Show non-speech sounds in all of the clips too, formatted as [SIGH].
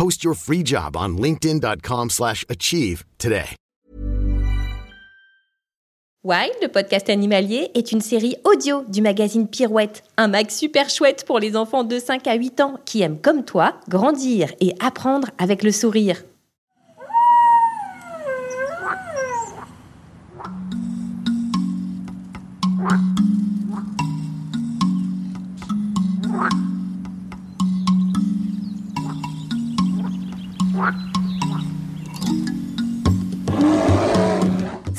Post your free job on linkedin.com slash achieve today. Wild, le podcast animalier, est une série audio du magazine Pirouette, un mag super chouette pour les enfants de 5 à 8 ans qui aiment comme toi grandir et apprendre avec le sourire.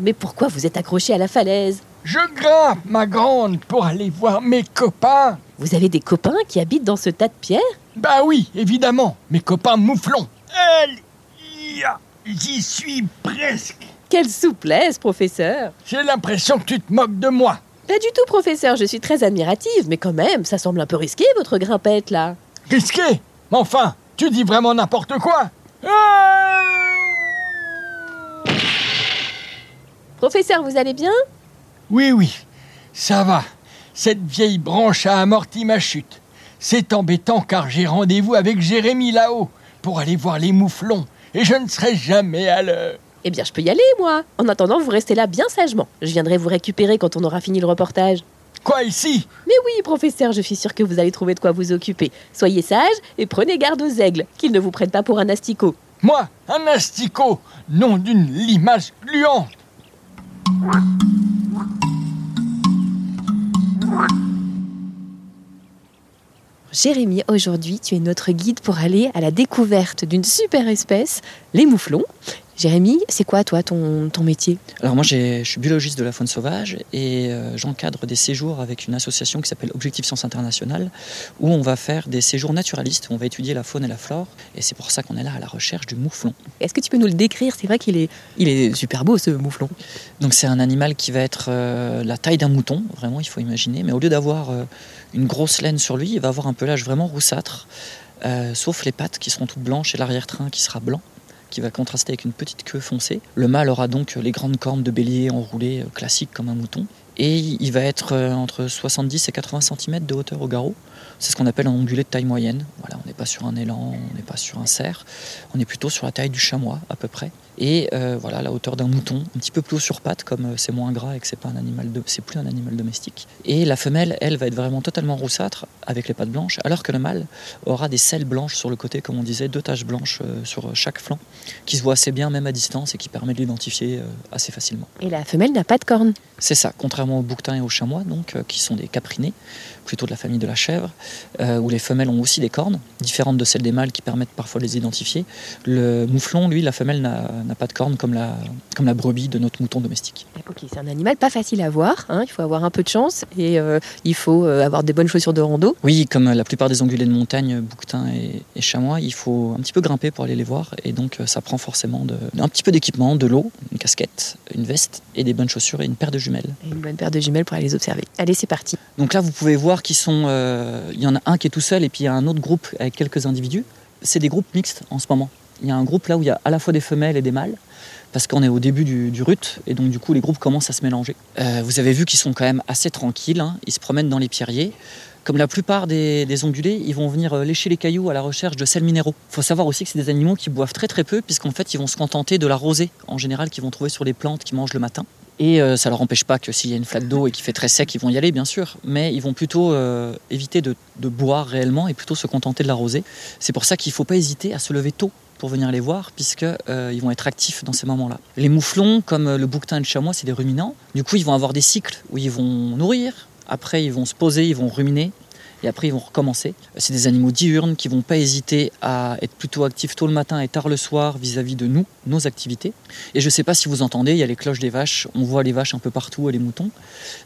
Mais pourquoi vous êtes accroché à la falaise? Je grimpe, ma grande, pour aller voir mes copains. Vous avez des copains qui habitent dans ce tas de pierres? Bah oui, évidemment, mes copains mouflons. Elle, j'y suis presque. Quelle souplesse, professeur J'ai l'impression que tu te moques de moi. Pas du tout, professeur, je suis très admirative, mais quand même, ça semble un peu risqué, votre grimpette, là. Risqué? Mais enfin, tu dis vraiment n'importe quoi. Ah Professeur, vous allez bien? Oui, oui, ça va. Cette vieille branche a amorti ma chute. C'est embêtant car j'ai rendez-vous avec Jérémy là-haut pour aller voir les mouflons et je ne serai jamais à l'heure. Eh bien, je peux y aller, moi. En attendant, vous restez là bien sagement. Je viendrai vous récupérer quand on aura fini le reportage. Quoi ici? Mais oui, professeur, je suis sûre que vous allez trouver de quoi vous occuper. Soyez sage et prenez garde aux aigles, qu'ils ne vous prennent pas pour un asticot. Moi, un asticot, nom d'une limace gluante. Jérémy, aujourd'hui, tu es notre guide pour aller à la découverte d'une super espèce, les mouflons. Jérémy, c'est quoi, toi, ton, ton métier? Alors moi, je suis biologiste de la faune sauvage et euh, j'encadre des séjours avec une association qui s'appelle Objectif Science Internationale, où on va faire des séjours naturalistes, où on va étudier la faune et la flore. Et c'est pour ça qu'on est là à la recherche du mouflon. Est-ce que tu peux nous le décrire? C'est vrai qu'il est, il est super beau, ce mouflon. Donc c'est un animal qui va être euh, la taille d'un mouton, vraiment, il faut imaginer. Mais au lieu d'avoir euh, une grosse laine sur lui, il va avoir un pelage vraiment roussâtre, sauf les pattes qui seront toutes blanches et l'arrière-train qui sera blanc qui va contraster avec une petite queue foncée. Le mâle aura donc les grandes cornes de bélier enroulées euh, classiques comme un mouton. Et il va être euh, entre 70 et 80 cm de hauteur au garrot. C'est ce qu'on appelle un ongulé de taille moyenne. Voilà, on n'est pas sur un élan, on n'est pas sur un cerf, on est plutôt sur la taille du chamois à peu près. Et euh, voilà, la hauteur d'un mouton, un petit peu plus haut sur pattes, comme euh, c'est moins gras et que c'est pas un animal de, c'est plus un animal domestique. Et la femelle, elle, va être vraiment totalement roussâtre avec les pattes blanches, alors que le mâle aura des selles blanches sur le côté, comme on disait, deux taches blanches euh, sur chaque flanc, qui se voient assez bien même à distance et qui permet de l'identifier assez facilement. Et la femelle n'a pas de cornes. C'est ça, contrairement aux bouquetins et aux chamois, donc, qui sont des caprinés, plutôt de la famille de la chèvre. Euh, où les femelles ont aussi des cornes, différentes de celles des mâles qui permettent parfois de les identifier. Le mouflon, lui, la femelle n'a pas de cornes comme la, comme la brebis de notre mouton domestique. Ok, c'est un animal pas facile à voir, hein. il faut avoir un peu de chance et euh, il faut euh, avoir des bonnes chaussures de rando. Oui, comme la plupart des ongulés de montagne, bouquetins et, et, chamois, il faut un petit peu grimper pour aller les voir et donc ça prend forcément de, un petit peu d'équipement, de l'eau, une casquette, une veste et des bonnes chaussures et une paire de jumelles. Et une bonne paire de jumelles pour aller les observer. Allez, c'est parti. Donc là, vous pouvez voir qu'ils sont. Euh, il y en a un qui est tout seul et puis il y a un autre groupe avec quelques individus. C'est des groupes mixtes en ce moment. Il y a un groupe là où il y a à la fois des femelles et des mâles parce qu'on est au début du, du, rut et donc du coup les groupes commencent à se mélanger. Euh, vous avez vu qu'ils sont quand même assez tranquilles, hein. ils se promènent dans les pierriers. Comme la plupart des, des, ongulés, ils vont venir euh, lécher les cailloux à la recherche de sels minéraux. Il faut savoir aussi que c'est des animaux qui boivent très très peu puisqu'en fait ils vont se contenter de la rosée en général qu'ils vont trouver sur les plantes qu'ils mangent le matin. Et euh, ça leur empêche pas que s'il y a une flaque d'eau et qu'il fait très sec, ils vont y aller, bien sûr. Mais ils vont plutôt euh, éviter de, boire réellement et plutôt se contenter de la rosée. C'est pour ça qu'il ne faut pas hésiter à se lever tôt pour venir les voir, puisqu'ils euh, vont être actifs dans ces moments-là. Les mouflons, comme le bouquetin et le chamois, c'est des ruminants. Du coup, ils vont avoir des cycles où ils vont nourrir, après ils vont se poser, ils vont ruminer, et après ils vont recommencer. C'est des animaux diurnes qui vont pas hésiter à être plutôt actifs tôt le matin et tard le soir vis-à-vis -vis de nous, nos activités. Et je sais pas si vous entendez, il y a les cloches des vaches, on voit les vaches un peu partout et les moutons,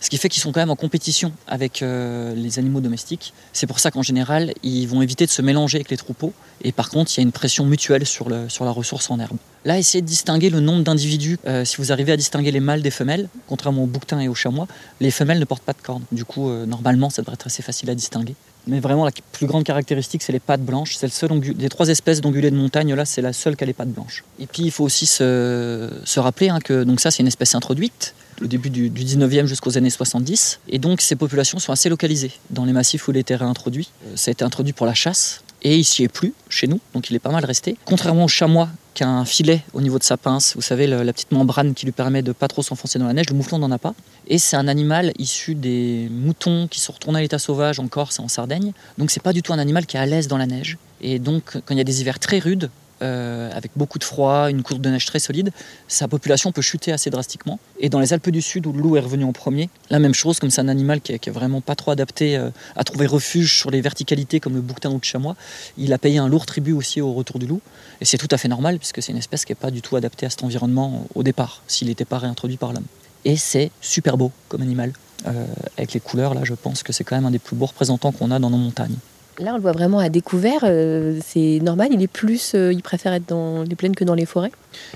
ce qui fait qu'ils sont quand même en compétition avec euh, les animaux domestiques. C'est pour ça qu'en général, ils vont éviter de se mélanger avec les troupeaux et par contre, il y a une pression mutuelle sur, le, sur la ressource en herbe. Là, essayez de distinguer le nombre d'individus. Euh, si vous arrivez à distinguer les mâles des femelles, contrairement aux bouquetins et aux chamois, les femelles ne portent pas de cornes. Du coup, euh, normalement, ça devrait être assez facile à distinguer. Mais vraiment, la plus grande caractéristique, c'est les pattes blanches. C'est le seul des trois espèces d'ongulés de montagne, là, c'est la seule qui a les pattes blanches. Et puis, il faut aussi se, rappeler hein, que ça, c'est une espèce introduite au début du, du 19e jusqu'aux années 70. Et donc, ces populations sont assez localisées dans les massifs où il a été réintroduit. Ça a été introduit pour la chasse, et il s'y est plus chez nous, donc il est pas mal resté. Contrairement au chamois un filet au niveau de sa pince, vous savez, la petite membrane qui lui permet de pas trop s'enfoncer dans la neige, le mouflon n'en a pas. Et c'est un animal issu des moutons qui sont retournés à l'état sauvage en Corse et en Sardaigne, donc c'est pas du tout un animal qui est à l'aise dans la neige. Et donc quand il y a des hivers très rudes, euh, avec beaucoup de froid, une courbe de neige très solide, sa population peut chuter assez drastiquement. Et dans les Alpes du Sud, où le loup est revenu en premier, la même chose, comme c'est un animal qui est, vraiment pas trop adapté euh, à trouver refuge sur les verticalités comme le bouquetin ou le chamois, il a payé un lourd tribut aussi au retour du loup. Et c'est tout à fait normal, puisque c'est une espèce qui n'est pas du tout adaptée à cet environnement au départ, s'il n'était pas réintroduit par l'homme. Et c'est super beau comme animal. Euh, avec les couleurs, là, je pense que c'est quand même un des plus beaux représentants qu'on a dans nos montagnes. Là, on le voit vraiment à découvert. Euh, c'est normal. Il est plus, euh, il préfère être dans les plaines que dans les forêts.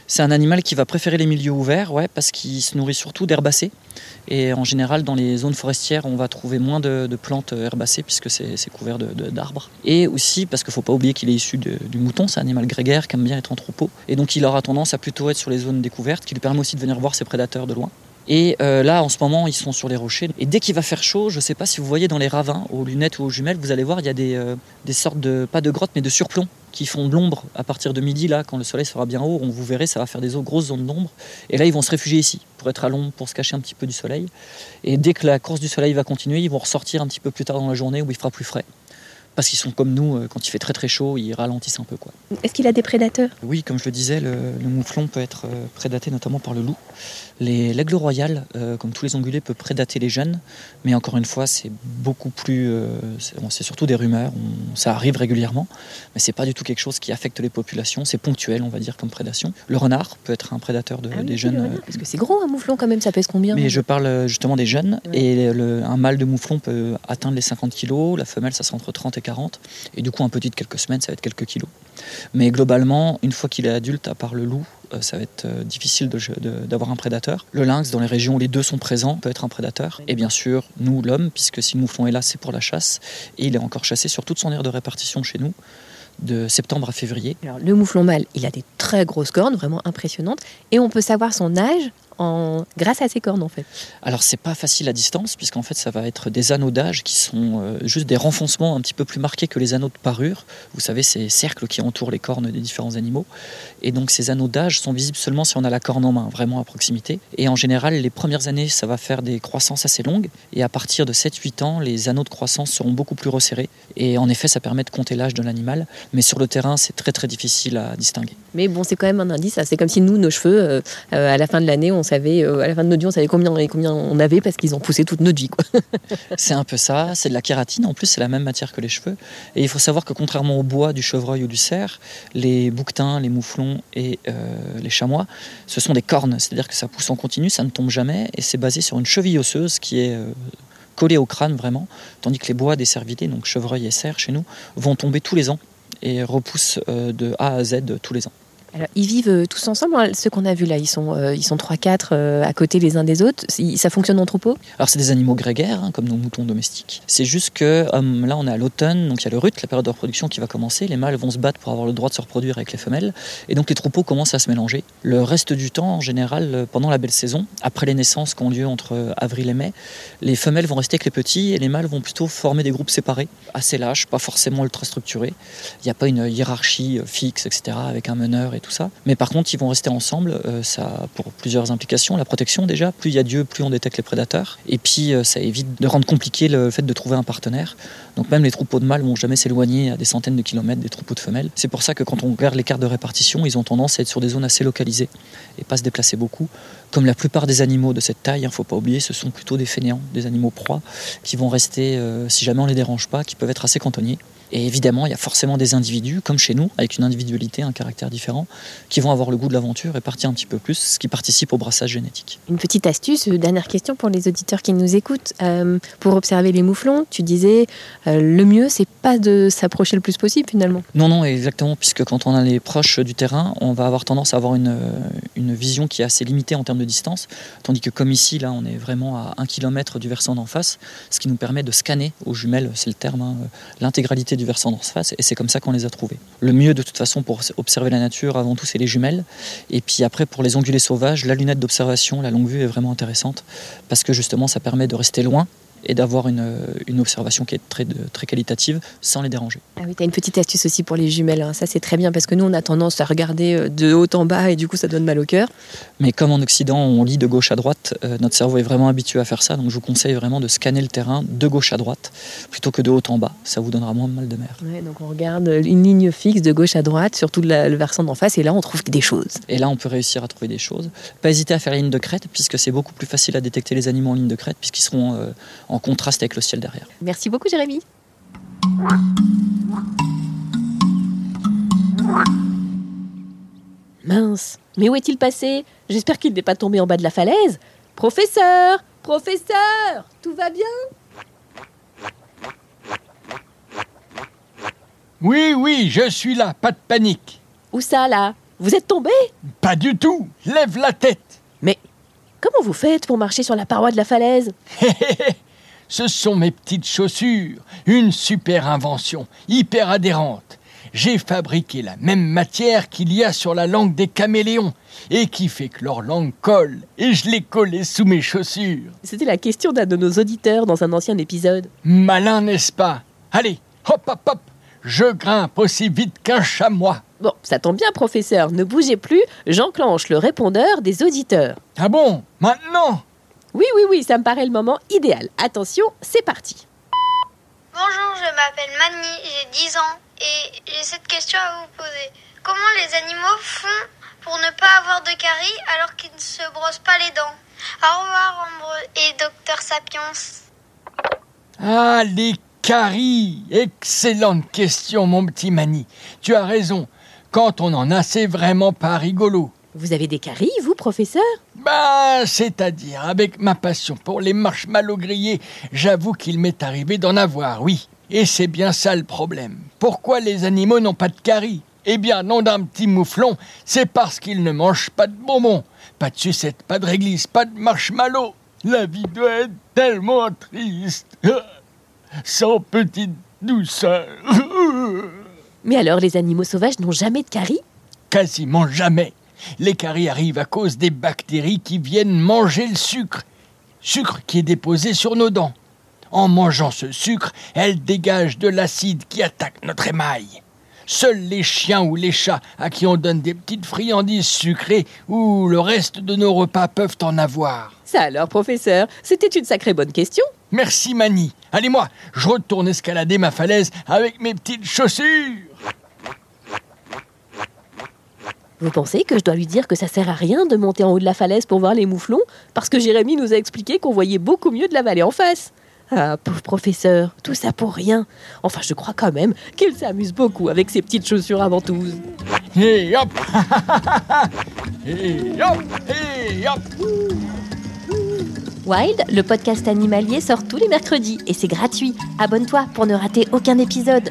C'est un animal qui va préférer les milieux ouverts, ouais, parce qu'il se nourrit surtout d'herbacées. Et en général, dans les zones forestières, on va trouver moins de, plantes herbacées puisque c'est couvert d'arbres. Et aussi parce qu'il ne faut pas oublier qu'il est issu du mouton. C'est un animal grégaire qui aime bien être en troupeau. Et donc, il aura tendance à plutôt être sur les zones découvertes, qui lui permet aussi de venir voir ses prédateurs de loin. Et euh, là, en ce moment, ils sont sur les rochers. Et dès qu'il va faire chaud, je ne sais pas si vous voyez dans les ravins, aux lunettes ou aux jumelles, vous allez voir, il y a des, euh, des sortes de, pas de grottes, mais de surplombs qui font de l'ombre à partir de midi. Là, quand le soleil sera bien haut, on vous verrez, ça va faire des grosses zones d'ombre. Et là, ils vont se réfugier ici pour être à l'ombre, pour se cacher un petit peu du soleil. Et dès que la course du soleil va continuer, ils vont ressortir un petit peu plus tard dans la journée où il fera plus frais parce qu'ils sont comme nous, quand il fait très très chaud, ils ralentissent un peu. quoi. Est-ce qu'il a des prédateurs? Oui, comme je le disais, le, le, mouflon peut être prédaté notamment par le loup. L'aigle royal, euh, comme tous les ongulés, peut prédater les jeunes, mais encore une fois, c'est beaucoup plus. Euh, c'est surtout des rumeurs, on, ça arrive régulièrement, mais c'est pas du tout quelque chose qui affecte les populations, c'est ponctuel, on va dire, comme prédation. Le renard peut être un prédateur de, ah oui, des jeunes. renard, parce que c'est gros un mouflon quand même, ça pèse combien? Mais je parle justement des jeunes, ouais. et le, un mâle de mouflon peut atteindre les 50 kg, la femelle, ça sera entre 30 et 40, et du coup, un petit de quelques semaines, ça va être quelques kilos. Mais globalement, une fois qu'il est adulte, à part le loup, ça va être difficile d'avoir un prédateur. Le lynx, dans les régions où les deux sont présents, peut être un prédateur. Et bien sûr, nous, l'homme, puisque si le mouflon est là, c'est pour la chasse. Et il est encore chassé sur toute son aire de répartition chez nous, de septembre à février. Alors, le mouflon mâle, il a des très grosses cornes, vraiment impressionnantes. Et on peut savoir son âge? Grâce à ses cornes en fait. Alors c'est pas facile à distance puisqu'en fait ça va être des anneaux d'âge qui sont euh, juste des renfoncements un petit peu plus marqués que les anneaux de parure. Vous savez ces cercles qui entourent les cornes des différents animaux. Et donc ces anneaux d'âge sont visibles seulement si on a la corne en main, vraiment à proximité. Et en général les premières années ça va faire des croissances assez longues et à partir de 7-8 ans les anneaux de croissance seront beaucoup plus resserrés. Et en effet ça permet de compter l'âge de l'animal. Mais sur le terrain c'est très très difficile à distinguer. Mais bon, c'est quand même un indice. C'est comme si nous, nos cheveux, euh, euh, à la fin de l'année, on savait, euh, à la fin de notre vie, on savait combien, combien on avait parce qu'ils ont poussé toute notre vie. [LAUGHS] C'est un peu ça, c'est de la kératine, en plus c'est la même matière que les cheveux. Et il faut savoir que contrairement au bois du chevreuil ou du cerf, les bouquetins, les mouflons et euh, les chamois, ce sont des cornes, c'est-à-dire que ça pousse en continu, ça ne tombe jamais, et c'est basé sur une cheville osseuse qui est collée au crâne vraiment, tandis que les bois des cervidés, donc chevreuil et cerf chez nous, vont tomber tous les ans et repoussent euh, de A à Z tous les ans. Alors, ils vivent euh, tous ensemble. hein. Ceux qu'on a vus là, ils sont, euh, sont 3-4 euh, à côté les uns des autres. Ça fonctionne en troupeau? Alors c'est des animaux grégaires, hein, comme nos moutons domestiques. C'est juste que euh, là on est à l'automne, donc il y a le rut, la période de reproduction qui va commencer. Les mâles vont se battre pour avoir le droit de se reproduire avec les femelles. Et donc les troupeaux commencent à se mélanger. Le reste du temps, en général, pendant la belle saison, après les naissances qui ont lieu entre avril et mai, les femelles vont rester avec les petits et les mâles vont plutôt former des groupes séparés, assez lâches, pas forcément ultra structurés. Il n'y a pas une hiérarchie fixe, etc., avec un meneur et Mais par contre, ils vont rester ensemble, euh, ça pour plusieurs implications. La protection déjà, plus il y a Dieu, plus on détecte les prédateurs. Et puis euh, ça évite de rendre compliqué le fait de trouver un partenaire. Donc même les troupeaux de mâles vont jamais s'éloigner à des centaines de kilomètres des troupeaux de femelles. C'est pour ça que quand on regarde les cartes de répartition, ils ont tendance à être sur des zones assez localisées et pas se déplacer beaucoup. Comme la plupart des animaux de cette taille, il ne faut pas oublier, ce sont plutôt des fainéants, des animaux proies, qui vont rester, euh, si jamais on les dérange pas, qui peuvent être assez cantonniers. Et évidemment, il y a forcément des individus, comme chez nous, avec une individualité, un caractère différent, qui vont avoir le goût de l'aventure et partir un petit peu plus, ce qui participe au brassage génétique. Une petite astuce, dernière question pour les auditeurs qui nous écoutent. Euh, pour observer les mouflons, tu disais euh, le mieux, c'est pas de s'approcher le plus possible finalement. Non, non, exactement, puisque quand on est proche du terrain, on va avoir tendance à avoir une, euh, une vision qui est assez limitée en termes de distance, tandis que comme ici, là, on est vraiment à un kilomètre du versant d'en face, ce qui nous permet de scanner aux jumelles, c'est le terme, hein, l'intégralité du versant d'en face, et c'est comme ça qu'on les a trouvés. Le mieux, de toute façon, pour observer la nature, avant tout, c'est les jumelles, et puis après, pour les ongulés sauvages, la lunette d'observation, la longue vue est vraiment intéressante, parce que justement, ça permet de rester loin et d'avoir une, une observation qui est très, très qualitative sans les déranger. Ah oui, tu as une petite astuce aussi pour les jumelles. hein. Ça, c'est très bien parce que nous, on a tendance à regarder euh, de haut en bas et du coup, ça donne mal au cœur. Mais comme en Occident, on lit de gauche à droite, euh, notre cerveau est vraiment habitué à faire ça. Donc je vous conseille vraiment de scanner le terrain de gauche à droite plutôt que de haut en bas. Ça vous donnera moins de mal de mer. Ouais, donc on regarde une ligne fixe de gauche à droite, surtout de la- le versant d'en face, et là, on trouve des choses. Et là, on peut réussir à trouver des choses. Pas hésiter à faire la ligne de crête, puisque c'est beaucoup plus facile à détecter les animaux en ligne de crête, puisqu'ils seront euh, en contraste avec le ciel derrière. Merci beaucoup, Jérémy. Mince, mais où est-il passé? J'espère qu'il n'est pas tombé en bas de la falaise. Professeur Professeur Tout va bien? Oui, oui, je suis là, pas de panique. Où ça, là? Vous êtes tombé? Pas du tout, lève la tête. Mais comment vous faites pour marcher sur la paroi de la falaise? [LAUGHS] Ce sont mes petites chaussures, une super invention, hyper adhérente. J'ai fabriqué la même matière qu'il y a sur la langue des caméléons et qui fait que leur langue colle et je l'ai collée sous mes chaussures. C'était la question d'un de nos auditeurs dans un ancien épisode. Malin, n'est-ce pas? Allez, hop, hop, hop, je grimpe aussi vite qu'un chamois. Bon, ça tombe bien, professeur, ne bougez plus, j'enclenche le répondeur des auditeurs. Ah bon? Maintenant? Oui, oui, oui, ça me paraît le moment idéal. Attention, c'est parti. Bonjour, je m'appelle Mani, j'ai 10 ans et j'ai cette question à vous poser. Comment les animaux font pour ne pas avoir de caries alors qu'ils ne se brossent pas les dents? Au revoir, Ambre et Docteur Sapiens. Ah, les caries Excellente question, mon petit Mani. Tu as raison. Quand on en a, c'est vraiment pas rigolo. Vous avez des caries, vous, professeur? Bah, c'est-à-dire, avec ma passion pour les marshmallows grillés, j'avoue qu'il m'est arrivé d'en avoir, oui. Et c'est bien ça le problème. Pourquoi les animaux n'ont pas de caries? Eh bien, nom d'un petit mouflon, c'est parce qu'ils ne mangent pas de bonbons. Pas de sucettes, pas de réglisse, pas de marshmallows. La vie doit être tellement triste. [LAUGHS] Sans petite douceur. [LAUGHS] Mais alors, les animaux sauvages n'ont jamais de caries? Quasiment jamais. Les caries arrivent à cause des bactéries qui viennent manger le sucre. Sucre qui est déposé sur nos dents. En mangeant ce sucre, elles dégagent de l'acide qui attaque notre émail. Seuls les chiens ou les chats à qui on donne des petites friandises sucrées ou le reste de nos repas peuvent en avoir. Ça alors, professeur, c'était une sacrée bonne question. Merci Mani. Allez moi, je retourne escalader ma falaise avec mes petites chaussures. Vous pensez que je dois lui dire que ça sert à rien de monter en haut de la falaise pour voir les mouflons Parce que Jérémy nous a expliqué qu'on voyait beaucoup mieux de la vallée en face? Ah, pauvre professeur, tout ça pour rien. Enfin, je crois quand même qu'il s'amuse beaucoup avec ses petites chaussures à ventouses. Et hop [LAUGHS] Et hop Et hop Wild, le podcast animalier sort tous les mercredis et c'est gratuit. Abonne-toi pour ne rater aucun épisode.